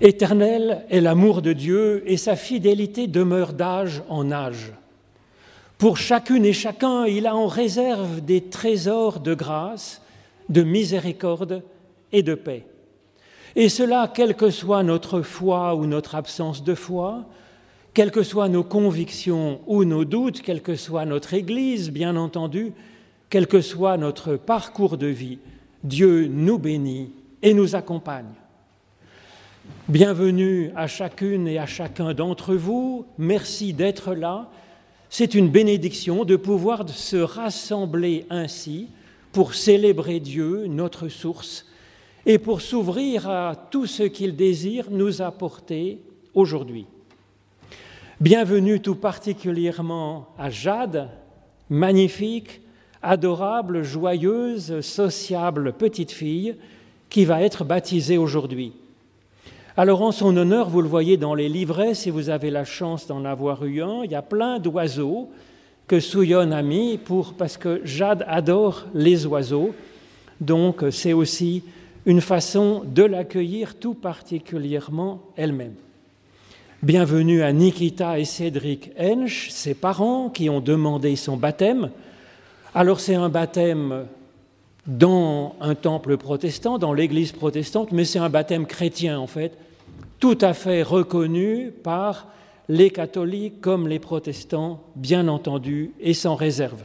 Éternel est l'amour de Dieu et sa fidélité demeure d'âge en âge. Pour chacune et chacun, il a en réserve des trésors de grâce, de miséricorde et de paix. Et cela, quelle que soit notre foi ou notre absence de foi, quelles que soient nos convictions ou nos doutes, quelle que soit notre Église, bien entendu, quel que soit notre parcours de vie, Dieu nous bénit et nous accompagne. Bienvenue à chacune et à chacun d'entre vous. Merci d'être là. C'est une bénédiction de pouvoir se rassembler ainsi pour célébrer Dieu, notre source, et pour s'ouvrir à tout ce qu'il désire nous apporter aujourd'hui. Bienvenue tout particulièrement à Jade, magnifique, adorable, joyeuse, sociable petite fille qui va être baptisée aujourd'hui. Alors en son honneur, vous le voyez dans les livrets, si vous avez la chance d'en avoir eu un, il y a plein d'oiseaux que Souillon a mis pour, parce que Jade adore les oiseaux. Donc c'est aussi une façon de l'accueillir tout particulièrement elle-même. Bienvenue à Nikita et Cédric Hensch, ses parents qui ont demandé son baptême. Alors c'est un baptême dans un temple protestant, dans l'église protestante, mais c'est un baptême chrétien en fait, tout à fait reconnu par les catholiques comme les protestants, bien entendu, et sans réserve.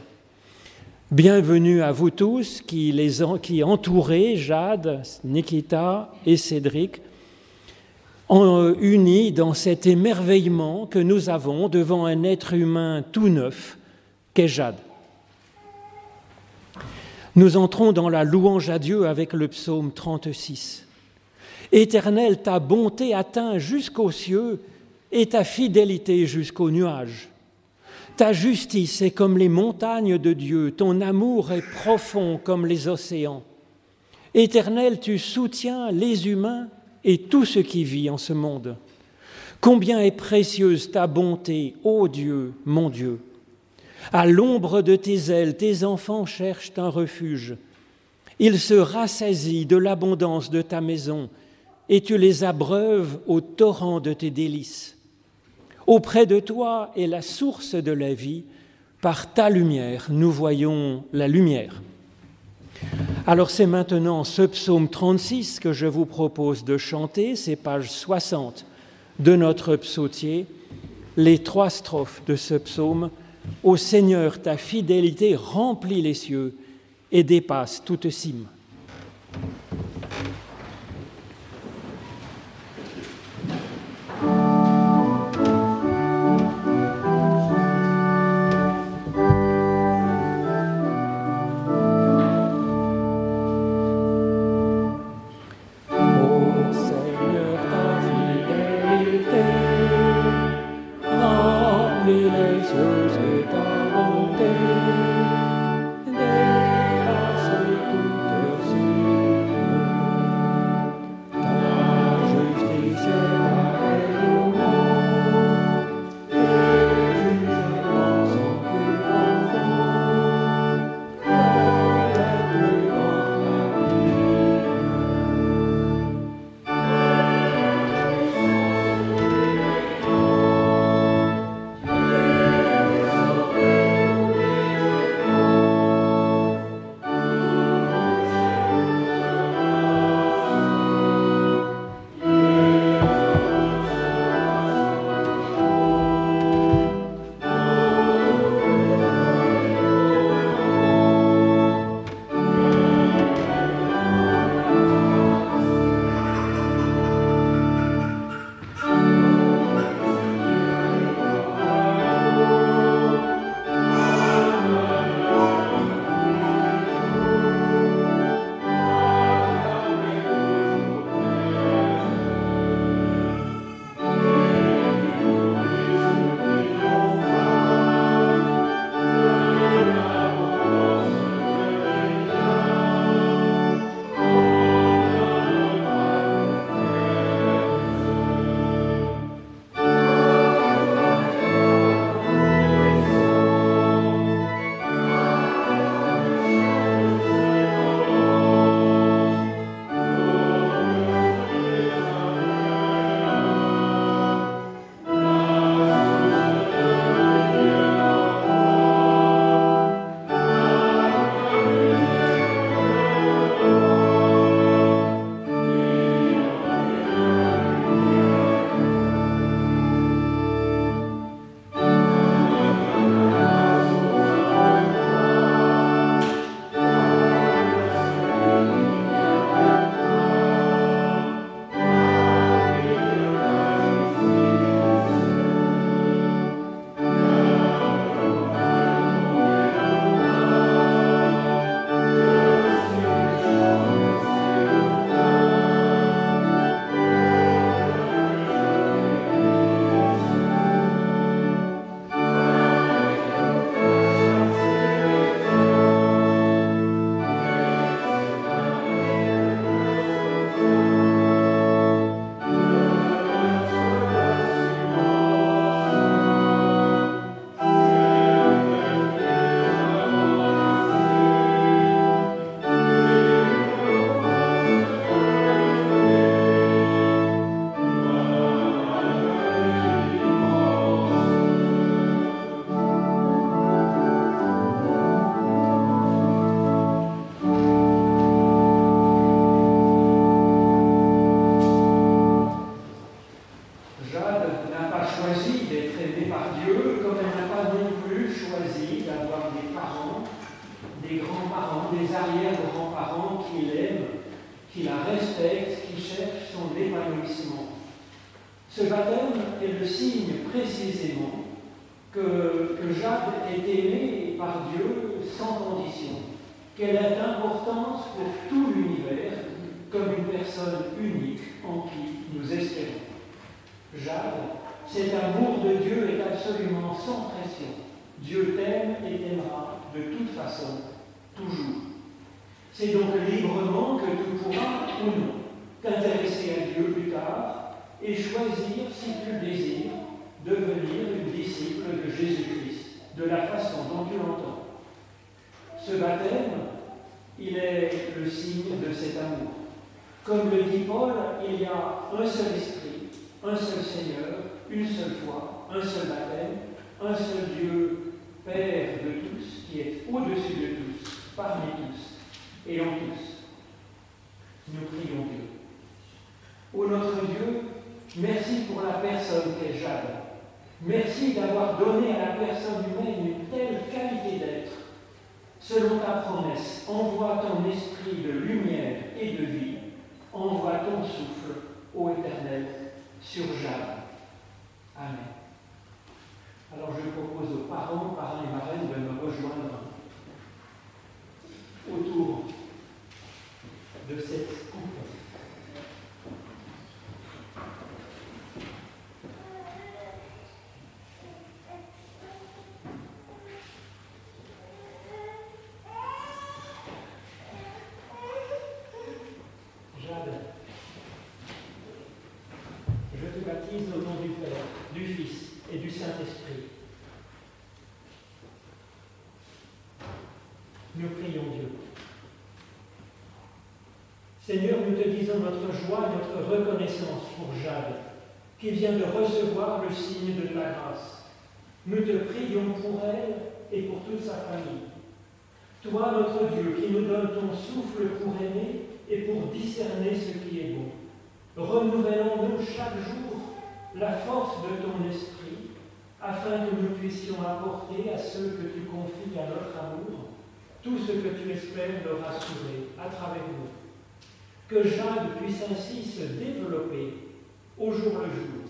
Bienvenue à vous tous qui, les, qui entourez Jade, Nikita et Cédric, en, unis dans cet émerveillement que nous avons devant un être humain tout neuf qu'est Jade. Nous entrons dans la louange à Dieu avec le psaume 36. Éternel, ta bonté atteint jusqu'aux cieux et ta fidélité jusqu'aux nuages. Ta justice est comme les montagnes de Dieu, ton amour est profond comme les océans. Éternel, tu soutiens les humains et tout ce qui vit en ce monde. Combien est précieuse ta bonté, ô Dieu, mon Dieu. À l'ombre de tes ailes, tes enfants cherchent un refuge. Ils se rassasient de l'abondance de ta maison et tu les abreuves au torrent de tes délices. Auprès de toi est la source de la vie, par ta lumière nous voyons la lumière. Alors c'est maintenant ce psaume 36 que je vous propose de chanter, c'est page 60 de notre psautier, les trois strophes de ce psaume. Ô Seigneur, ta fidélité remplit les cieux et dépasse toute cime. Parents, parents et marraines de me rejoindre autour de cette coupe. Jade, je te baptise au nom du Père, du Fils et du Saint-Esprit. Nous prions Dieu. Seigneur, nous te disons notre joie et notre reconnaissance pour Jade, qui vient de recevoir le signe de ta grâce. Nous te prions pour elle et pour toute sa famille. Toi, notre Dieu, qui nous donne ton souffle pour aimer et pour discerner ce qui est bon, renouvellons-nous chaque jour la force de ton esprit, afin que nous puissions apporter à ceux que tu confies à notre amour tout ce que tu espères leur assurer à travers nous. Que Jade puisse ainsi se développer au jour le jour,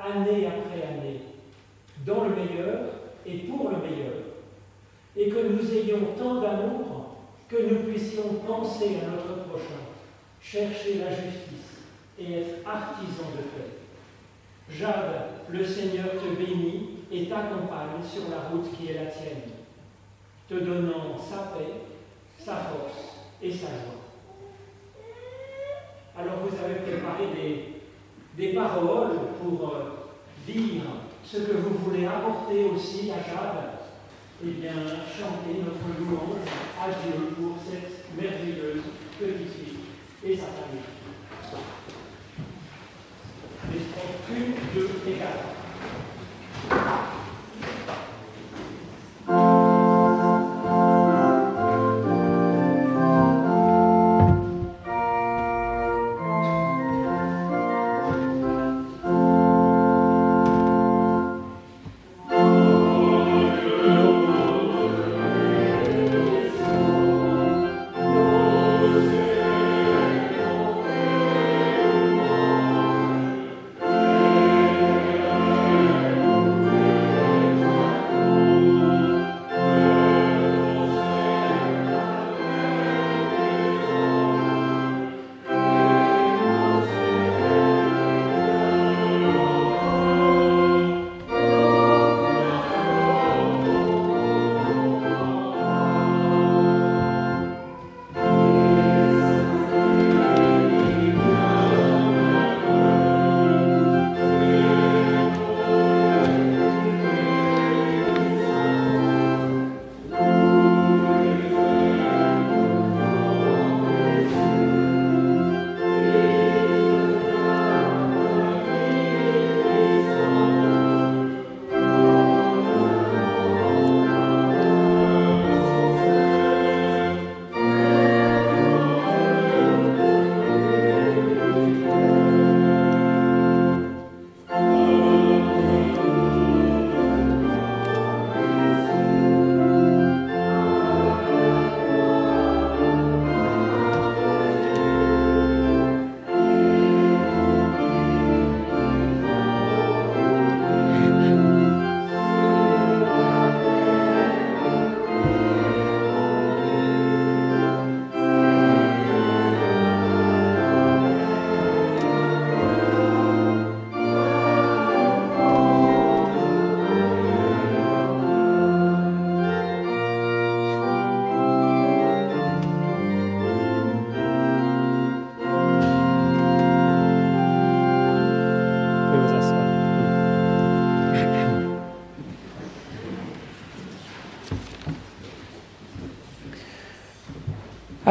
année après année, dans le meilleur et pour le meilleur, et que nous ayons tant d'amour que nous puissions penser à notre prochain, chercher la justice et être artisans de paix. Jade, le Seigneur te bénit et t'accompagne sur la route qui est la tienne, te donnant sa paix, sa force et sa joie. Alors vous avez préparé des, des paroles pour euh, dire ce que vous voulez apporter aussi à Jade. Eh bien, chanter notre louange à Dieu pour cette merveilleuse petite fille et sa famille. Les strophes 1, 2 et 4.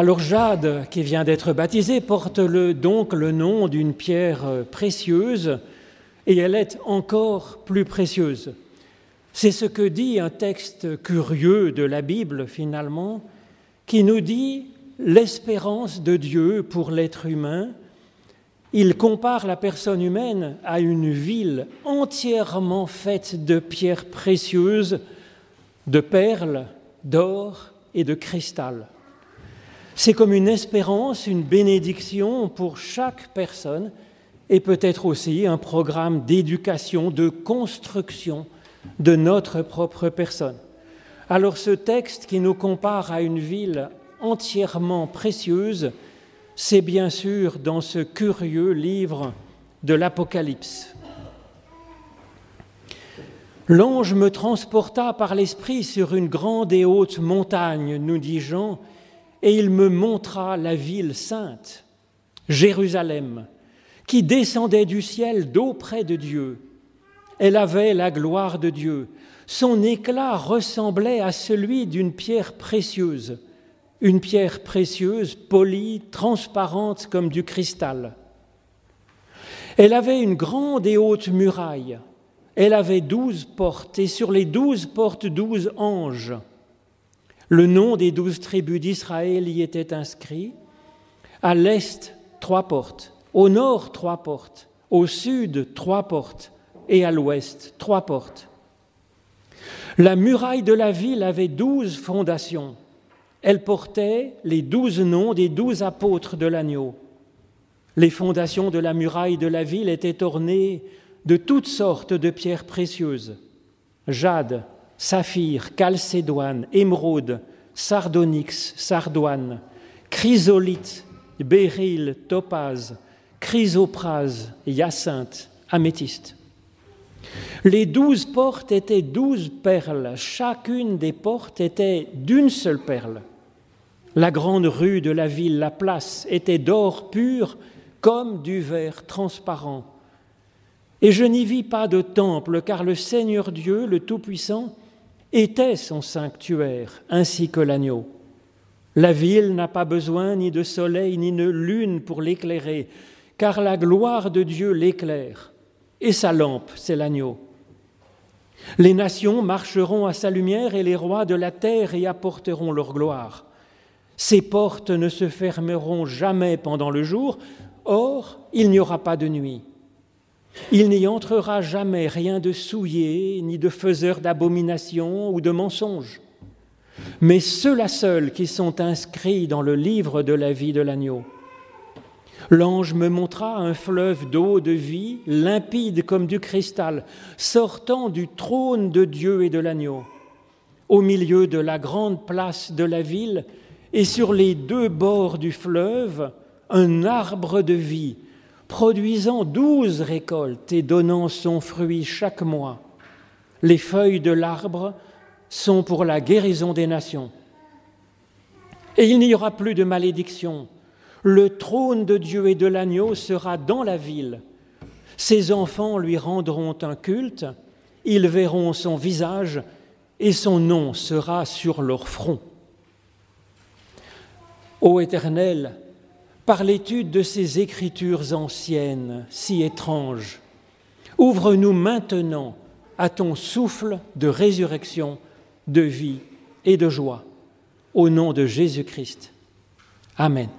Alors Jade, qui vient d'être baptisée, porte le, donc le nom d'une pierre précieuse et elle est encore plus précieuse. C'est ce que dit un texte curieux de la Bible finalement, qui nous dit l'espérance de Dieu pour l'être humain. Il compare la personne humaine à une ville entièrement faite de pierres précieuses, de perles, d'or et de cristal. C'est comme une espérance, une bénédiction pour chaque personne et peut-être aussi un programme d'éducation, de construction de notre propre personne. Alors ce texte qui nous compare à une ville entièrement précieuse, c'est bien sûr dans ce curieux livre de l'Apocalypse. L'ange me transporta par l'esprit sur une grande et haute montagne, nous dit Jean, et il me montra la ville sainte, Jérusalem, qui descendait du ciel d'auprès de Dieu. Elle avait la gloire de Dieu. Son éclat ressemblait à celui d'une pierre précieuse, une pierre précieuse, polie, transparente comme du cristal. Elle avait une grande et haute muraille. Elle avait douze portes, et sur les douze portes douze anges. Le nom des douze tribus d'Israël y était inscrit. À l'est, trois portes. Au nord, trois portes. Au sud, trois portes. Et à l'ouest, trois portes. La muraille de la ville avait douze fondations. Elle portait les douze noms des douze apôtres de l'agneau. Les fondations de la muraille de la ville étaient ornées de toutes sortes de pierres précieuses jade, saphir, chalcédoine, émeraude, sardonyx, sardoine, chrysolite, béryl, topaze, chrysoprase, hyacinthe, améthyste. Les douze portes étaient douze perles, chacune des portes était d'une seule perle. La grande rue de la ville, la place, était d'or pur comme du verre transparent. Et je n'y vis pas de temple, car le Seigneur Dieu, le Tout-Puissant, était son sanctuaire, ainsi que l'agneau. La ville n'a pas besoin ni de soleil ni de lune pour l'éclairer, car la gloire de Dieu l'éclaire, et sa lampe, c'est l'agneau. Les nations marcheront à sa lumière et les rois de la terre y apporteront leur gloire. Ses portes ne se fermeront jamais pendant le jour, or il n'y aura pas de nuit. Il n'y entrera jamais rien de souillé, ni de faiseur d'abomination ou de mensonge. Mais ceux-là seuls qui sont inscrits dans le livre de la vie de l'agneau. L'ange me montra un fleuve d'eau de vie, limpide comme du cristal, sortant du trône de Dieu et de l'agneau. Au milieu de la grande place de la ville et sur les deux bords du fleuve, un arbre de vie produisant douze récoltes et donnant son fruit chaque mois. Les feuilles de l'arbre sont pour la guérison des nations. Et il n'y aura plus de malédiction. Le trône de Dieu et de l'agneau sera dans la ville. Ses enfants lui rendront un culte, ils verront son visage et son nom sera sur leur front. Ô Éternel, par l'étude de ces écritures anciennes si étranges. Ouvre-nous maintenant à ton souffle de résurrection, de vie et de joie. Au nom de Jésus-Christ. Amen.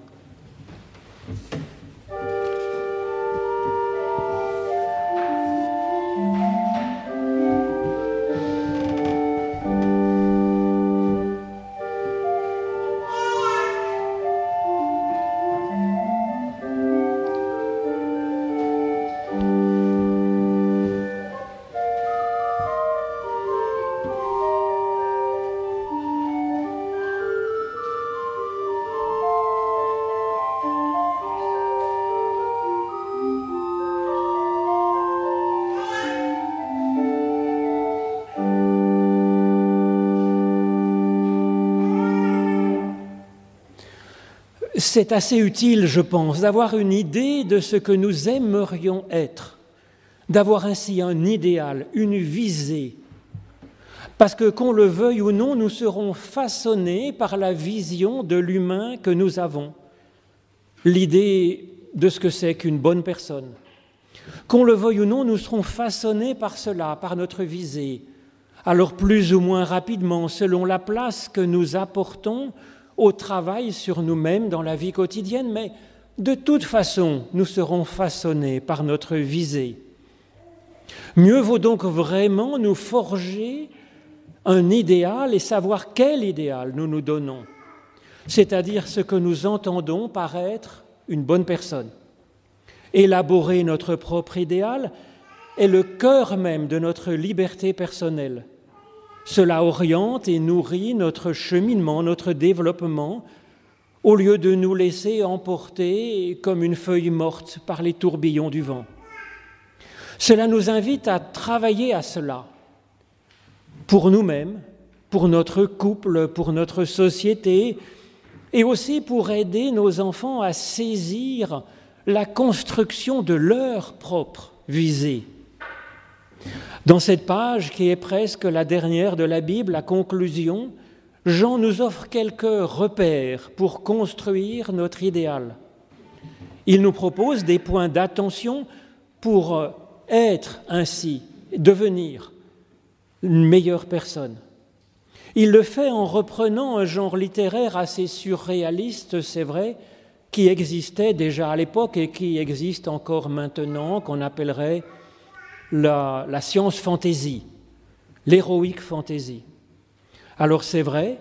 C'est assez utile, je pense, d'avoir une idée de ce que nous aimerions être, d'avoir ainsi un idéal, une visée. Parce que qu'on le veuille ou non, nous serons façonnés par la vision de l'humain que nous avons, l'idée de ce que c'est qu'une bonne personne. Qu'on le veuille ou non, nous serons façonnés par cela, par notre visée, alors plus ou moins rapidement, selon la place que nous apportons au travail sur nous-mêmes dans la vie quotidienne, mais de toute façon, nous serons façonnés par notre visée. Mieux vaut donc vraiment nous forger un idéal et savoir quel idéal nous nous donnons, c'est-à-dire ce que nous entendons par être une bonne personne. Élaborer notre propre idéal est le cœur même de notre liberté personnelle. Cela oriente et nourrit notre cheminement, notre développement, au lieu de nous laisser emporter comme une feuille morte par les tourbillons du vent. Cela nous invite à travailler à cela, pour nous-mêmes, pour notre couple, pour notre société, et aussi pour aider nos enfants à saisir la construction de leur propre visée. Dans cette page, qui est presque la dernière de la Bible, la conclusion, Jean nous offre quelques repères pour construire notre idéal. Il nous propose des points d'attention pour être ainsi, devenir une meilleure personne. Il le fait en reprenant un genre littéraire assez surréaliste, c'est vrai, qui existait déjà à l'époque et qui existe encore maintenant, qu'on appellerait la, science fantasy, l'héroïque fantasy. Alors c'est vrai,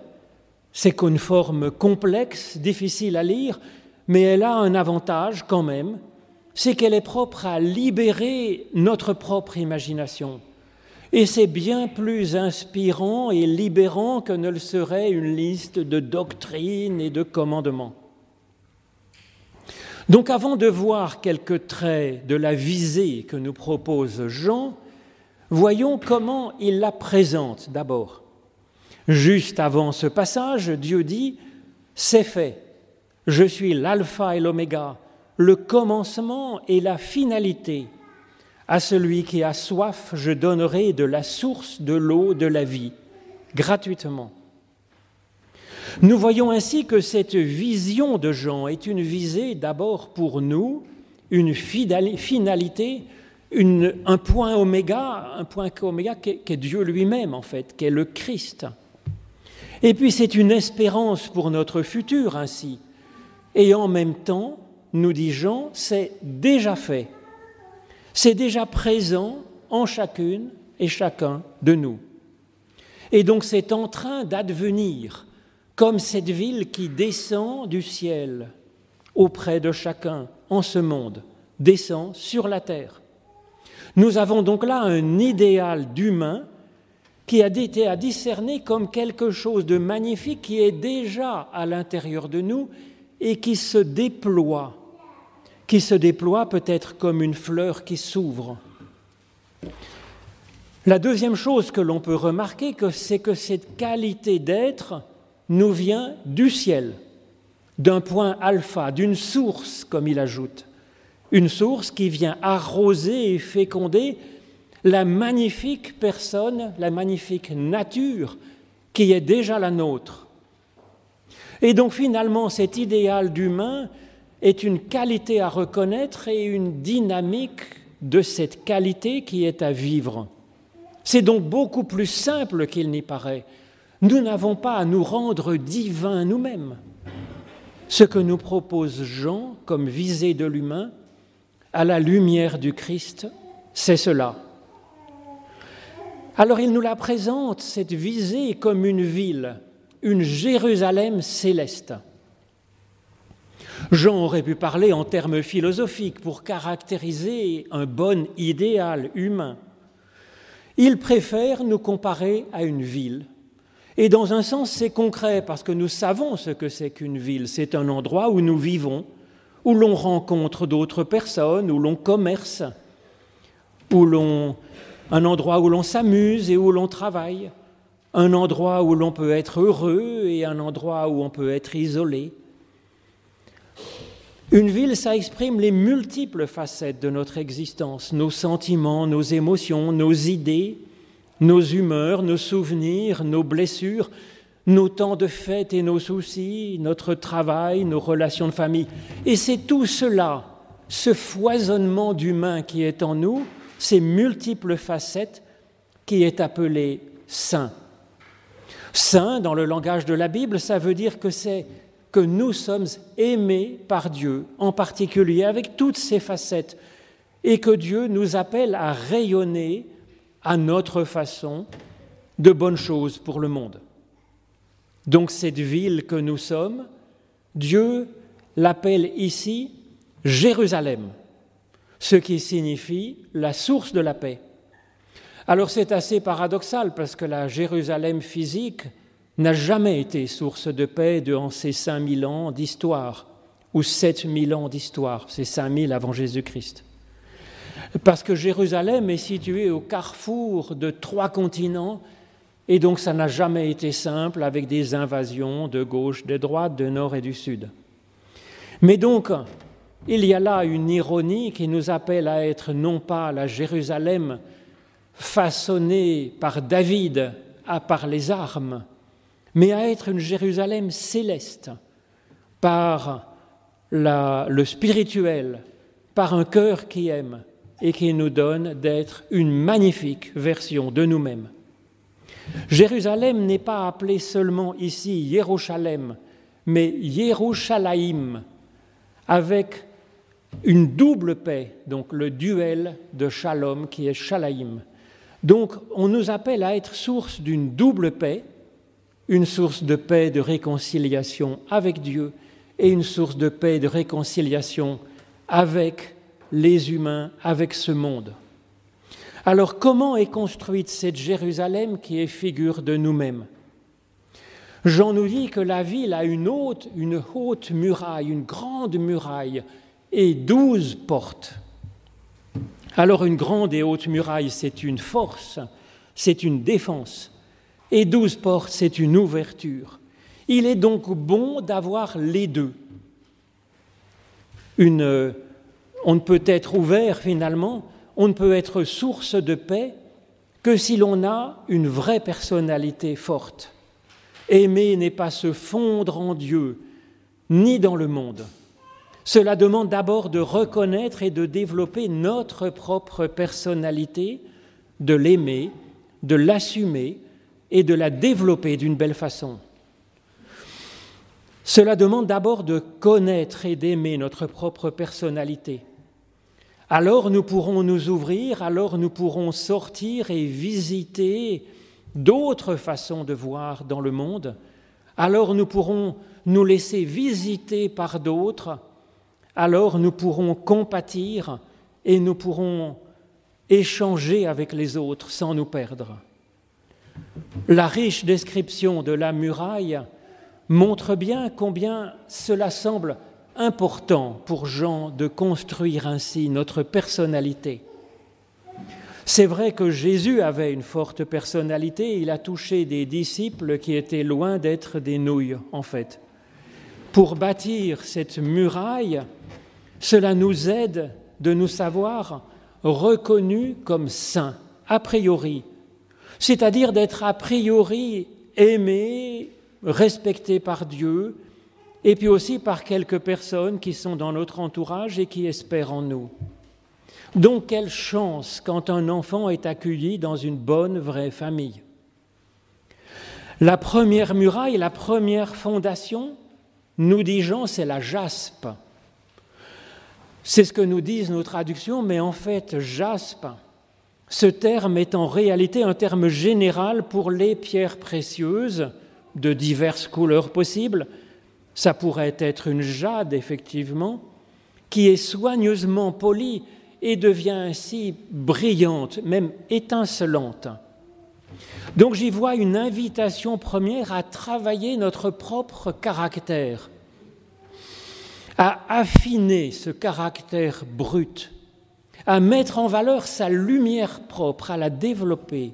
c'est qu'une forme complexe, difficile à lire, mais elle a un avantage quand même, c'est qu'elle est propre à libérer notre propre imagination. Et c'est bien plus inspirant et libérant que ne le serait une liste de doctrines et de commandements. Donc avant de voir quelques traits de la visée que nous propose Jean, voyons comment il la présente d'abord. Juste avant ce passage, Dieu dit, C'est fait, je suis l'alpha et l'oméga, le commencement et la finalité. À celui qui a soif, je donnerai de la source de l'eau de la vie, gratuitement. Nous voyons ainsi que cette vision de Jean est une visée d'abord pour nous, une finalité, un point oméga, un point oméga qui est Dieu lui-même en fait, qui est le Christ. Et puis c'est une espérance pour notre futur ainsi. Et en même temps, nous dit Jean, c'est déjà fait. C'est déjà présent en chacune et chacun de nous. Et donc c'est en train d'advenir, comme cette ville qui descend du ciel auprès de chacun en ce monde, descend sur la terre. Nous avons donc là un idéal d'humain qui a été à discerner comme quelque chose de magnifique qui est déjà à l'intérieur de nous et qui se déploie, qui se déploie peut-être comme une fleur qui s'ouvre. La deuxième chose que l'on peut remarquer, c'est que cette qualité d'être nous vient du ciel, d'un point alpha, d'une source, comme il ajoute, une source qui vient arroser et féconder la magnifique personne, la magnifique nature qui est déjà la nôtre. Et donc finalement, cet idéal d'humain est une qualité à reconnaître et une dynamique de cette qualité qui est à vivre. C'est donc beaucoup plus simple qu'il n'y paraît. Nous n'avons pas à nous rendre divins nous-mêmes. Ce que nous propose Jean comme visée de l'humain, à la lumière du Christ, c'est cela. Alors il nous la présente, cette visée, comme une ville, une Jérusalem céleste. Jean aurait pu parler en termes philosophiques pour caractériser un bon idéal humain. Il préfère nous comparer à une ville. Et dans un sens, c'est concret parce que nous savons ce que c'est qu'une ville. C'est un endroit où nous vivons, où l'on rencontre d'autres personnes, où l'on commerce, où l'on un endroit où l'on s'amuse et où l'on travaille, un endroit où l'on peut être heureux et un endroit où on peut être isolé. Une ville, ça exprime les multiples facettes de notre existence, nos sentiments, nos émotions, nos idées, nos humeurs, nos souvenirs, nos blessures, nos temps de fête et nos soucis, notre travail, nos relations de famille. Et c'est tout cela, ce foisonnement d'humain qui est en nous, ces multiples facettes, qui est appelé saint. Saint, dans le langage de la Bible, ça veut dire que c'est que nous sommes aimés par Dieu, en particulier avec toutes ces facettes, et que Dieu nous appelle à rayonner à notre façon de bonnes choses pour le monde. Donc cette ville que nous sommes, Dieu l'appelle ici Jérusalem, ce qui signifie la source de la paix. Alors c'est assez paradoxal parce que la Jérusalem physique n'a jamais été source de paix durant ces 5000 ans d'histoire, ou 7000 ans d'histoire, c'est 5000 avant Jésus-Christ. Parce que Jérusalem est située au carrefour de trois continents, et donc ça n'a jamais été simple avec des invasions de gauche, de droite, de nord et du sud. Mais donc, il y a là une ironie qui nous appelle à être non pas la Jérusalem façonnée par David à par les armes, mais à être une Jérusalem céleste par le spirituel, par un cœur qui aime et qui nous donne d'être une magnifique version de nous-mêmes. Jérusalem n'est pas appelée seulement ici Jérusalem, mais Yerushalayim, avec une double paix, donc le duel de Shalom qui est Shalaim. Donc on nous appelle à être source d'une double paix, une source de paix, de réconciliation avec Dieu et une source de paix, de réconciliation avec les humains, avec ce monde. Alors comment est construite cette Jérusalem qui est figure de nous-mêmes? Jean nous dit que la ville a une haute, muraille, une grande muraille et douze portes. Alors une grande et haute muraille, c'est une force, c'est une défense, et douze portes, c'est une ouverture. Il est donc bon d'avoir les deux. Une, on ne peut être ouvert finalement on ne peut être source de paix que si l'on a une vraie personnalité forte. Aimer n'est pas se fondre en Dieu, ni dans le monde. Cela demande d'abord de reconnaître et de développer notre propre personnalité, de l'aimer, de l'assumer et de la développer d'une belle façon. Cela demande d'abord de connaître et d'aimer notre propre personnalité alors nous pourrons nous ouvrir, alors nous pourrons sortir et visiter d'autres façons de voir dans le monde, alors nous pourrons nous laisser visiter par d'autres, alors nous pourrons compatir et nous pourrons échanger avec les autres sans nous perdre. La riche description de la muraille montre bien combien cela semble important pour Jean de construire ainsi notre personnalité. C'est vrai que Jésus avait une forte personnalité, il a touché des disciples qui étaient loin d'être des nouilles, en fait. Pour bâtir cette muraille, cela nous aide de nous savoir reconnus comme saints, a priori, c'est-à-dire d'être a priori aimés, respectés par Dieu, et puis aussi par quelques personnes qui sont dans notre entourage et qui espèrent en nous. Donc quelle chance quand un enfant est accueilli dans une bonne, vraie famille. La première muraille, la première fondation, nous dit Jean, c'est la jaspe. C'est ce que nous disent nos traductions, mais en fait, jaspe, ce terme est en réalité un terme général pour les pierres précieuses de diverses couleurs possibles, ça pourrait être une jade, effectivement, qui est soigneusement polie et devient ainsi brillante, même étincelante. Donc j'y vois une invitation première à travailler notre propre caractère, à affiner ce caractère brut, à mettre en valeur sa lumière propre, à la développer,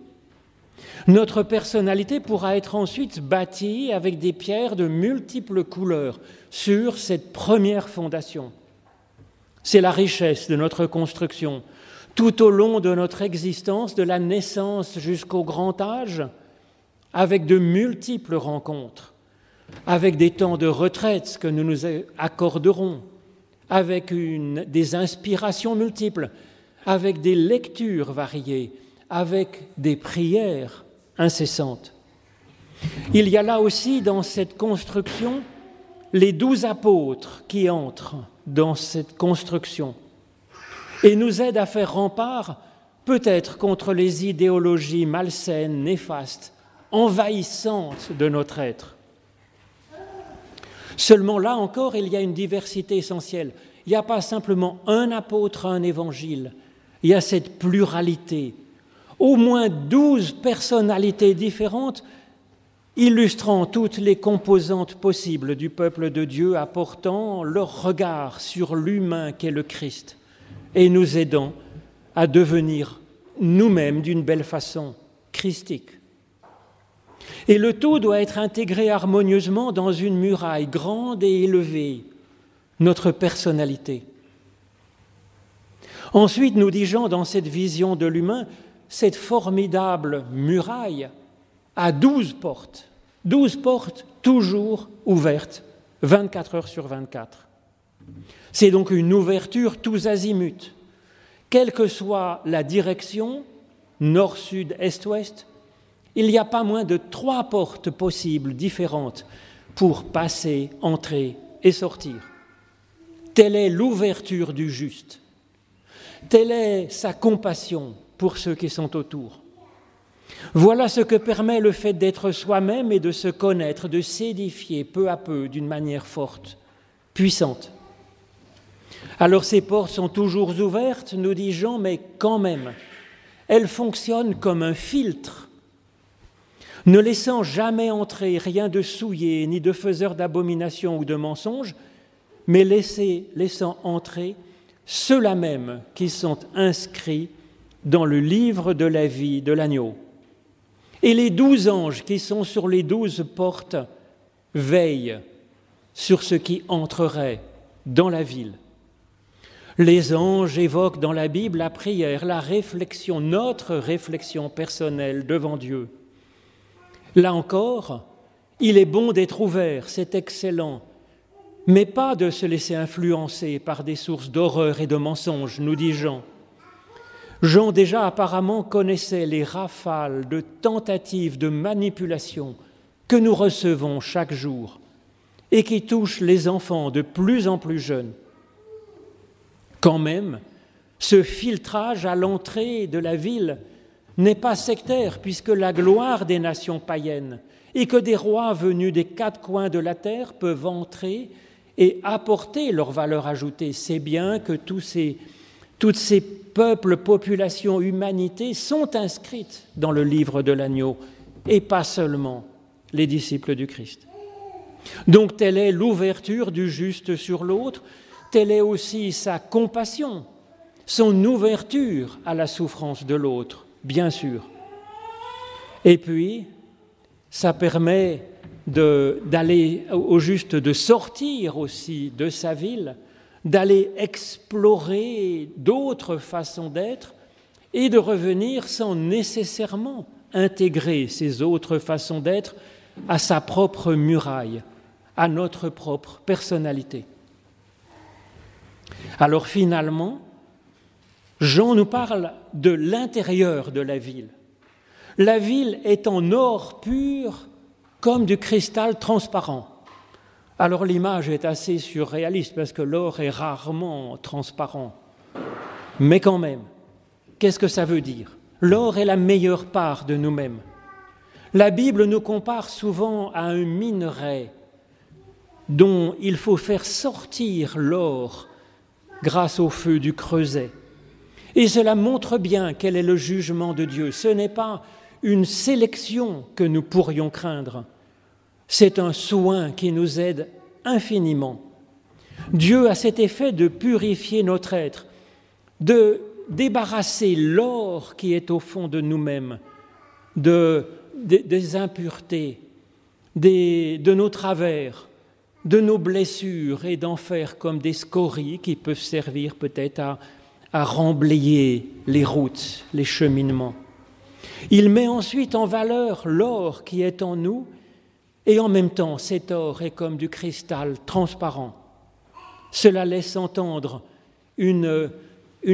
notre personnalité pourra être ensuite bâtie avec des pierres de multiples couleurs sur cette première fondation. C'est la richesse de notre construction. tout au long de notre existence, de la naissance jusqu'au grand âge, avec de multiples rencontres, avec des temps de retraite que nous nous accorderons, avec des inspirations multiples, avec des lectures variées, avec des prières incessantes. Il y a là aussi dans cette construction les douze apôtres qui entrent dans cette construction et nous aident à faire rempart peut-être contre les idéologies malsaines, néfastes, envahissantes de notre être. Seulement là encore, il y a une diversité essentielle. Il n'y a pas simplement un apôtre, un évangile. Il y a cette pluralité. Au moins douze personnalités différentes illustrant toutes les composantes possibles du peuple de Dieu, apportant leur regard sur l'humain qu'est le Christ et nous aidant à devenir nous-mêmes d'une belle façon christique. Et le tout doit être intégré harmonieusement dans une muraille grande et élevée, notre personnalité. Ensuite, nous Jean, dans cette vision de l'humain, cette formidable muraille a douze portes, douze portes toujours ouvertes, 24 heures sur 24. C'est donc une ouverture tous azimuts, quelle que soit la direction, nord, sud, est, ouest, il n'y a pas moins de trois portes possibles différentes pour passer, entrer et sortir. Telle est l'ouverture du juste. Telle est sa compassion pour ceux qui sont autour. Voilà ce que permet le fait d'être soi-même et de se connaître, de s'édifier peu à peu d'une manière forte, puissante. Alors ces portes sont toujours ouvertes, nous dit Jean, mais quand même, elles fonctionnent comme un filtre ne laissant jamais entrer rien de souillé, ni de faiseur d'abomination ou de mensonge, mais laissant entrer ceux-là même qui sont inscrits dans le livre de la vie de l'agneau. Et les douze anges qui sont sur les douze portes veillent sur ce qui entrerait dans la ville. Les anges évoquent dans la Bible la prière, la réflexion, notre réflexion personnelle devant Dieu. Là encore, il est bon d'être ouvert, c'est excellent, mais pas de se laisser influencer par des sources d'horreur et de mensonges, nous dit Jean. Jean déjà apparemment connaissait les rafales de tentatives de manipulation que nous recevons chaque jour et qui touchent les enfants de plus en plus jeunes. Quand même, ce filtrage à l'entrée de la ville n'est pas sectaire, puisque la gloire des nations païennes et que des rois venus des quatre coins de la terre peuvent entrer et apporter leur valeur ajoutée. C'est bien que tous ces, toutes ces peuples, populations, humanités sont inscrites dans le livre de l'agneau, et pas seulement les disciples du Christ. Donc telle est l'ouverture du juste sur l'autre, telle est aussi sa compassion, son ouverture à la souffrance de l'autre bien sûr. Et puis, ça permet d'aller au juste, de sortir aussi de sa ville, d'aller explorer d'autres façons d'être et de revenir sans nécessairement intégrer ces autres façons d'être à sa propre muraille, à notre propre personnalité. Alors finalement, Jean nous parle de l'intérieur de la ville. La ville est en or pur comme du cristal transparent. Alors l'image est assez surréaliste parce que l'or est rarement transparent. Mais quand même, qu'est-ce que ça veut dire? L'or est la meilleure part de nous-mêmes. La Bible nous compare souvent à un minerai dont il faut faire sortir l'or grâce au feu du creuset. Et cela montre bien quel est le jugement de Dieu. Ce n'est pas une sélection que nous pourrions craindre, c'est un soin qui nous aide infiniment. Dieu a cet effet de purifier notre être, de débarrasser l'or qui est au fond de nous-mêmes, de, des impuretés, de nos travers, de nos blessures et d'en faire comme des scories qui peuvent servir peut-être à à remblayer les routes, les cheminements. Il met ensuite en valeur l'or qui est en nous, et en même temps cet or est comme du cristal transparent. Cela laisse entendre une,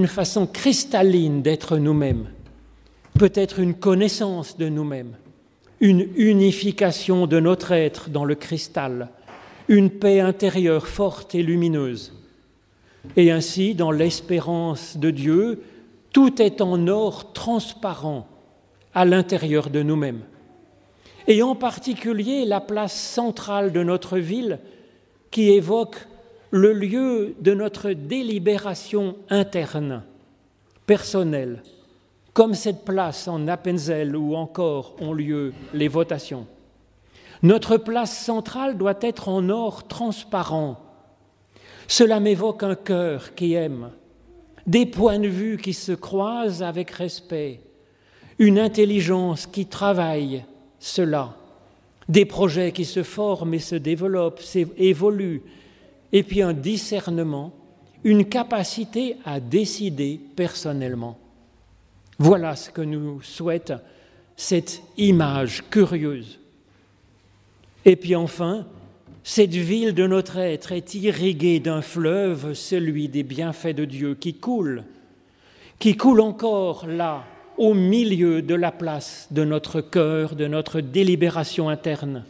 façon cristalline d'être nous-mêmes, peut-être une connaissance de nous-mêmes, une unification de notre être dans le cristal, une paix intérieure forte et lumineuse. Et ainsi, dans l'espérance de Dieu, tout est en or transparent à l'intérieur de nous-mêmes. Et en particulier la place centrale de notre ville qui évoque le lieu de notre délibération interne, personnelle, comme cette place en Appenzell où encore ont lieu les votations. Notre place centrale doit être en or transparent. Cela m'évoque un cœur qui aime, des points de vue qui se croisent avec respect, une intelligence qui travaille cela, des projets qui se forment et se développent, évoluent, et puis un discernement, une capacité à décider personnellement. Voilà ce que nous souhaite cette image curieuse. Et puis enfin, cette ville de notre être est irriguée d'un fleuve, celui des bienfaits de Dieu, qui coule, qui coule encore là, au milieu de la place de notre cœur, de notre délibération interne.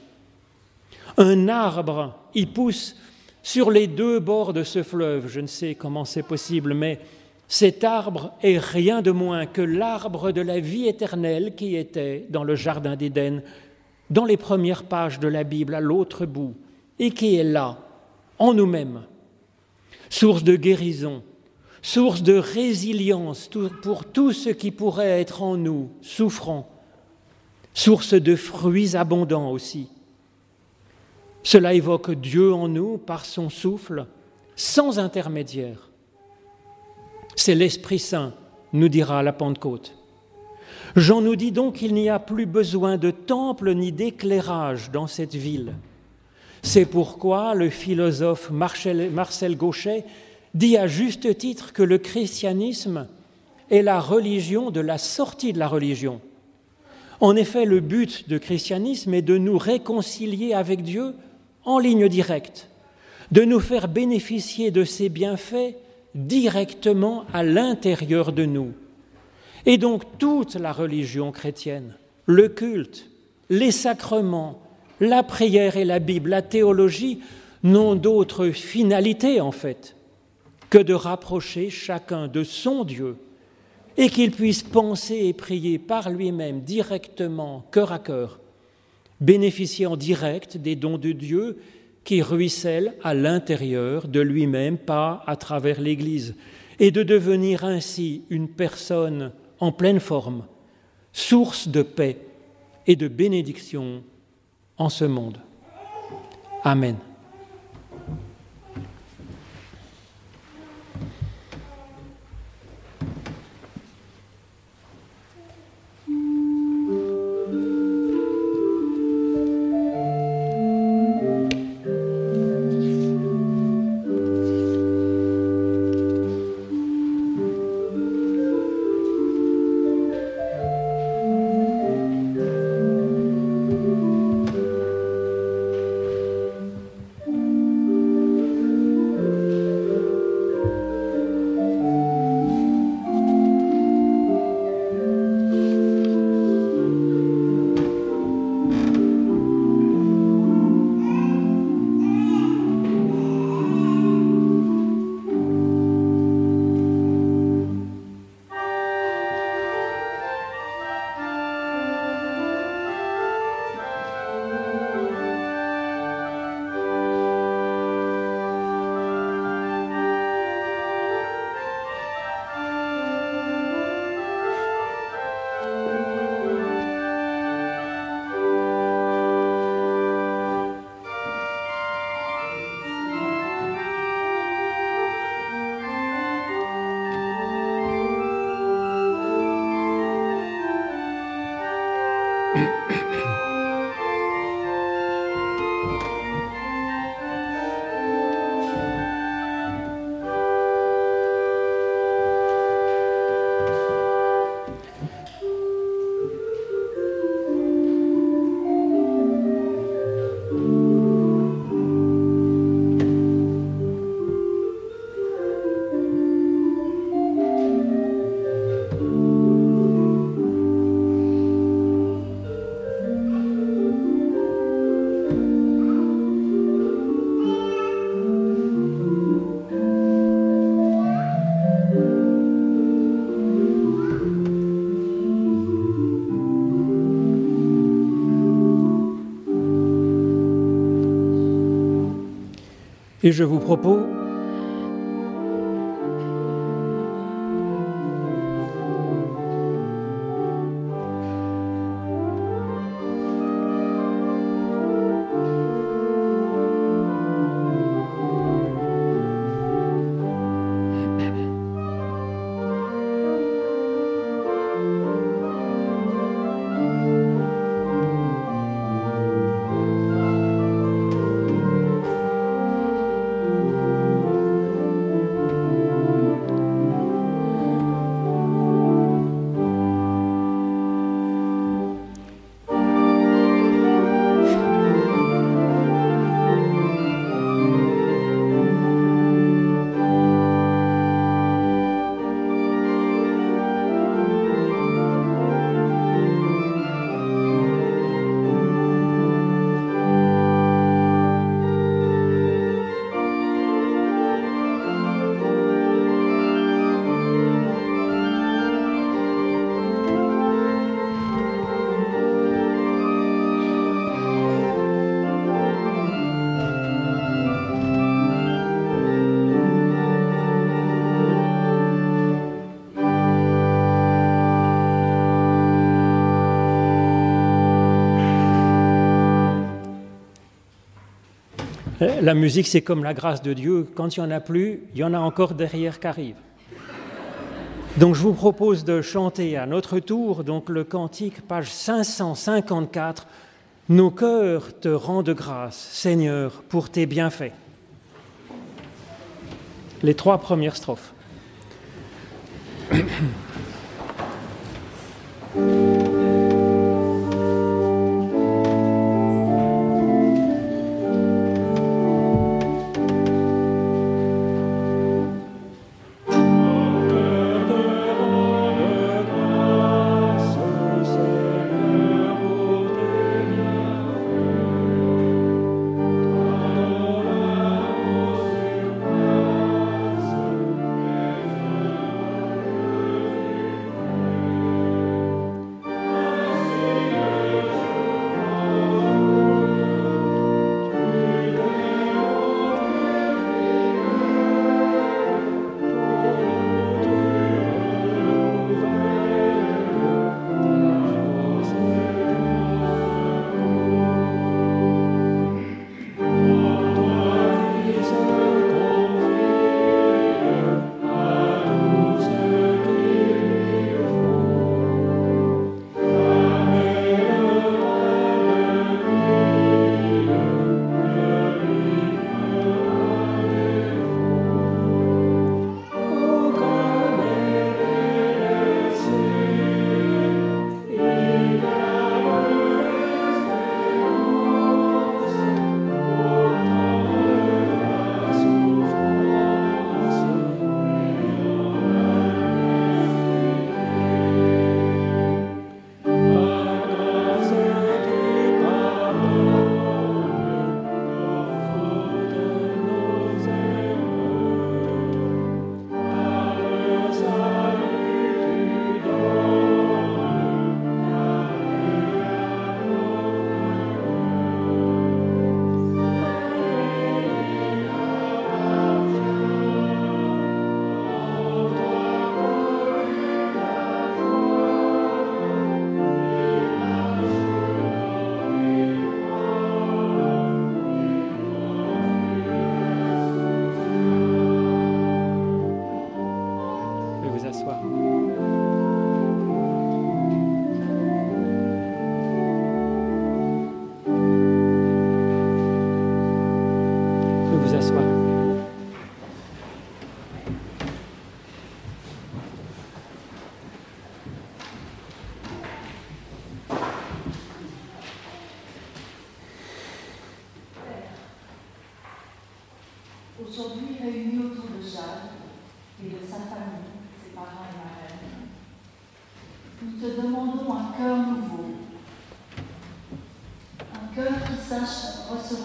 Un arbre y pousse sur les deux bords de ce fleuve. Je ne sais comment c'est possible, mais cet arbre est rien de moins que l'arbre de la vie éternelle qui était dans le Jardin d'Éden, dans les premières pages de la Bible, à l'autre bout, et qui est là, en nous-mêmes, source de guérison, source de résilience pour tout ce qui pourrait être en nous souffrant, source de fruits abondants aussi. Cela évoque Dieu en nous par son souffle, sans intermédiaire. C'est l'Esprit Saint, nous dira la Pentecôte. Jean nous dit donc qu'il n'y a plus besoin de temple ni d'éclairage dans cette ville. C'est pourquoi le philosophe Marcel Gauchet dit à juste titre que le christianisme est la religion de la sortie de la religion. En effet, le but du christianisme est de nous réconcilier avec Dieu en ligne directe, de nous faire bénéficier de ses bienfaits directement à l'intérieur de nous. Et donc toute la religion chrétienne, le culte, les sacrements, la prière et la Bible, la théologie, n'ont d'autre finalité en fait que de rapprocher chacun de son Dieu et qu'il puisse penser et prier par lui-même directement, cœur à cœur, bénéficier en direct des dons de Dieu qui ruissellent à l'intérieur de lui-même, pas à travers l'Église, et de devenir ainsi une personne en pleine forme, source de paix et de bénédiction en ce monde. Amen. Et je vous propose La musique, c'est comme la grâce de Dieu. Quand il n'y en a plus, il y en a encore derrière qui arrive. Donc je vous propose de chanter à notre tour donc le cantique, page 554. Nos cœurs te rendent grâce, Seigneur, pour tes bienfaits. Les trois premières strophes.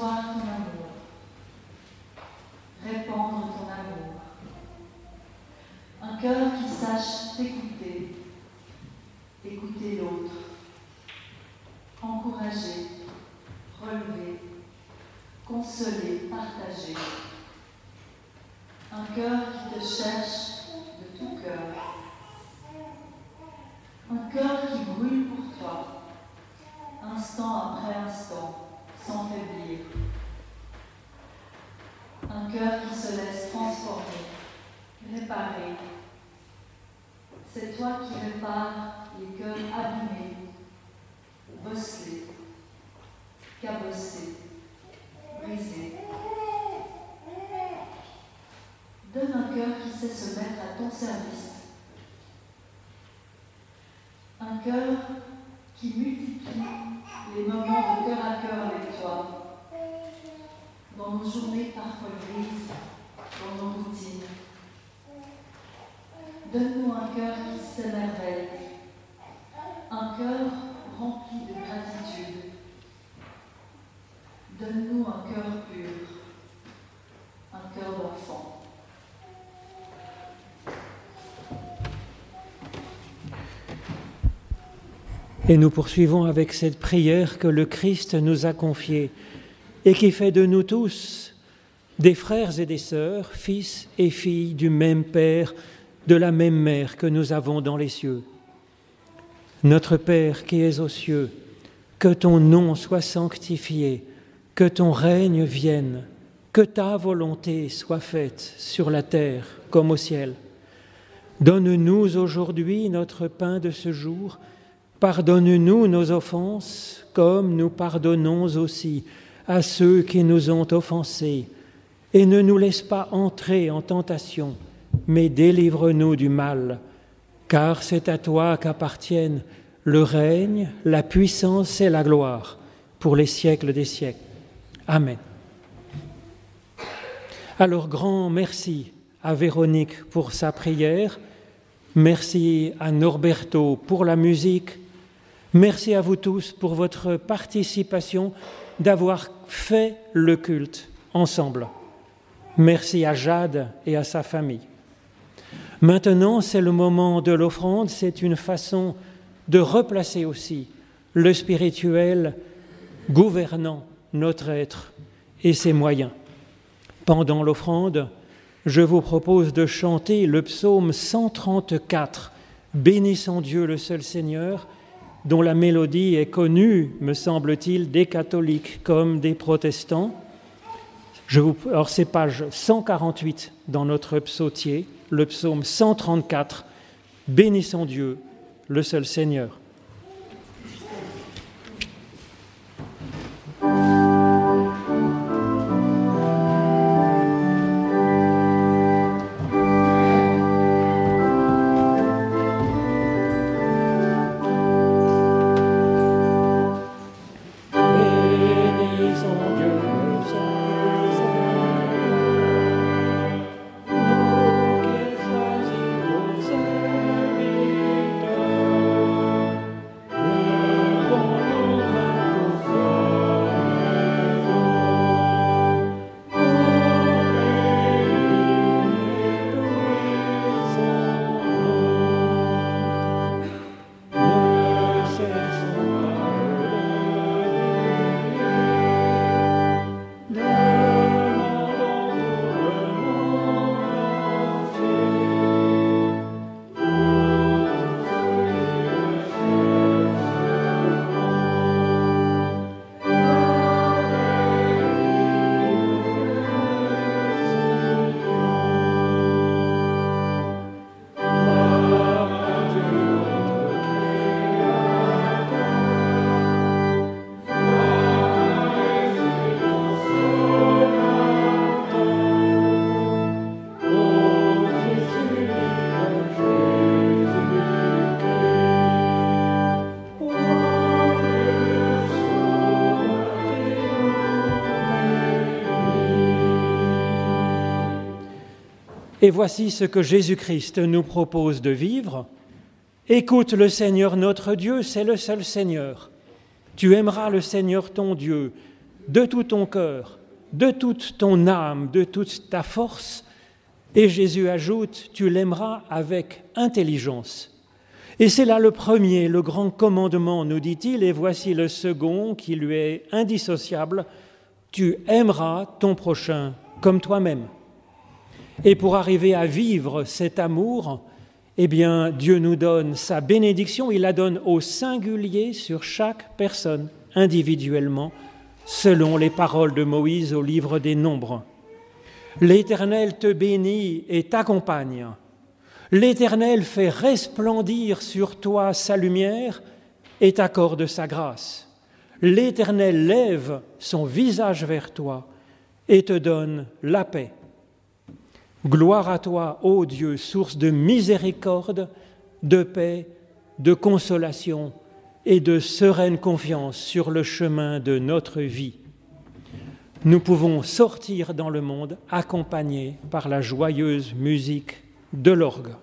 abençoar. Se mettre à ton service. Un cœur qui multiplie les moments de cœur à cœur avec toi. Dans nos journées parfois grises, dans nos routines. Donne-nous un cœur qui s'émerveille. Un cœur rempli de gratitude. Donne-nous un cœur pur. Un cœur d'enfant. Et nous poursuivons avec cette prière que le Christ nous a confiée et qui fait de nous tous des frères et des sœurs, fils et filles du même Père, de la même Mère que nous avons dans les cieux. Notre Père qui es aux cieux, que ton nom soit sanctifié, que ton règne vienne, que ta volonté soit faite sur la terre comme au ciel. Donne-nous aujourd'hui notre pain de ce jour Pardonne-nous nos offenses comme nous pardonnons aussi à ceux qui nous ont offensés. Et ne nous laisse pas entrer en tentation, mais délivre-nous du mal. Car c'est à toi qu'appartiennent le règne, la puissance et la gloire pour les siècles des siècles. Amen. Alors grand merci à Véronique pour sa prière, merci à Norberto pour la musique, Merci à vous tous pour votre participation, d'avoir fait le culte ensemble. Merci à Jade et à sa famille. Maintenant, c'est le moment de l'offrande, c'est une façon de replacer aussi le spirituel gouvernant notre être et ses moyens. Pendant l'offrande, je vous propose de chanter le psaume 134, Bénissons Dieu le seul Seigneur, dont la mélodie est connue, me semble-t-il, des catholiques comme des protestants. Je vous, c'est page 148 dans notre psautier, le psaume 134, Bénissons Dieu, le seul Seigneur. Et voici ce que Jésus-Christ nous propose de vivre. Écoute le Seigneur notre Dieu, c'est le seul Seigneur. Tu aimeras le Seigneur ton Dieu de tout ton cœur, de toute ton âme, de toute ta force. Et Jésus ajoute, tu l'aimeras avec intelligence. Et c'est là le premier, le grand commandement, nous dit-il, et voici le second qui lui est indissociable, tu aimeras ton prochain comme toi-même. Et pour arriver à vivre cet amour, eh bien, Dieu nous donne sa bénédiction, il la donne au singulier sur chaque personne, individuellement, selon les paroles de Moïse au livre des Nombres. L'Éternel te bénit et t'accompagne. L'Éternel fait resplendir sur toi sa lumière et t'accorde sa grâce. L'Éternel lève son visage vers toi et te donne la paix. Gloire à toi, ô Dieu, source de miséricorde, de paix, de consolation et de sereine confiance sur le chemin de notre vie. Nous pouvons sortir dans le monde accompagnés par la joyeuse musique de l'orgue.